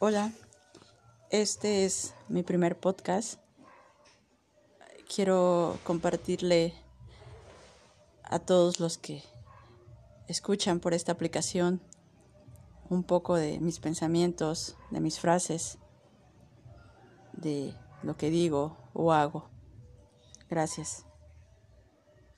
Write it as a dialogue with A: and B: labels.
A: Hola, este es mi primer podcast. Quiero compartirle a todos los que escuchan por esta aplicación un poco de mis pensamientos, de mis frases, de lo que digo o hago. Gracias.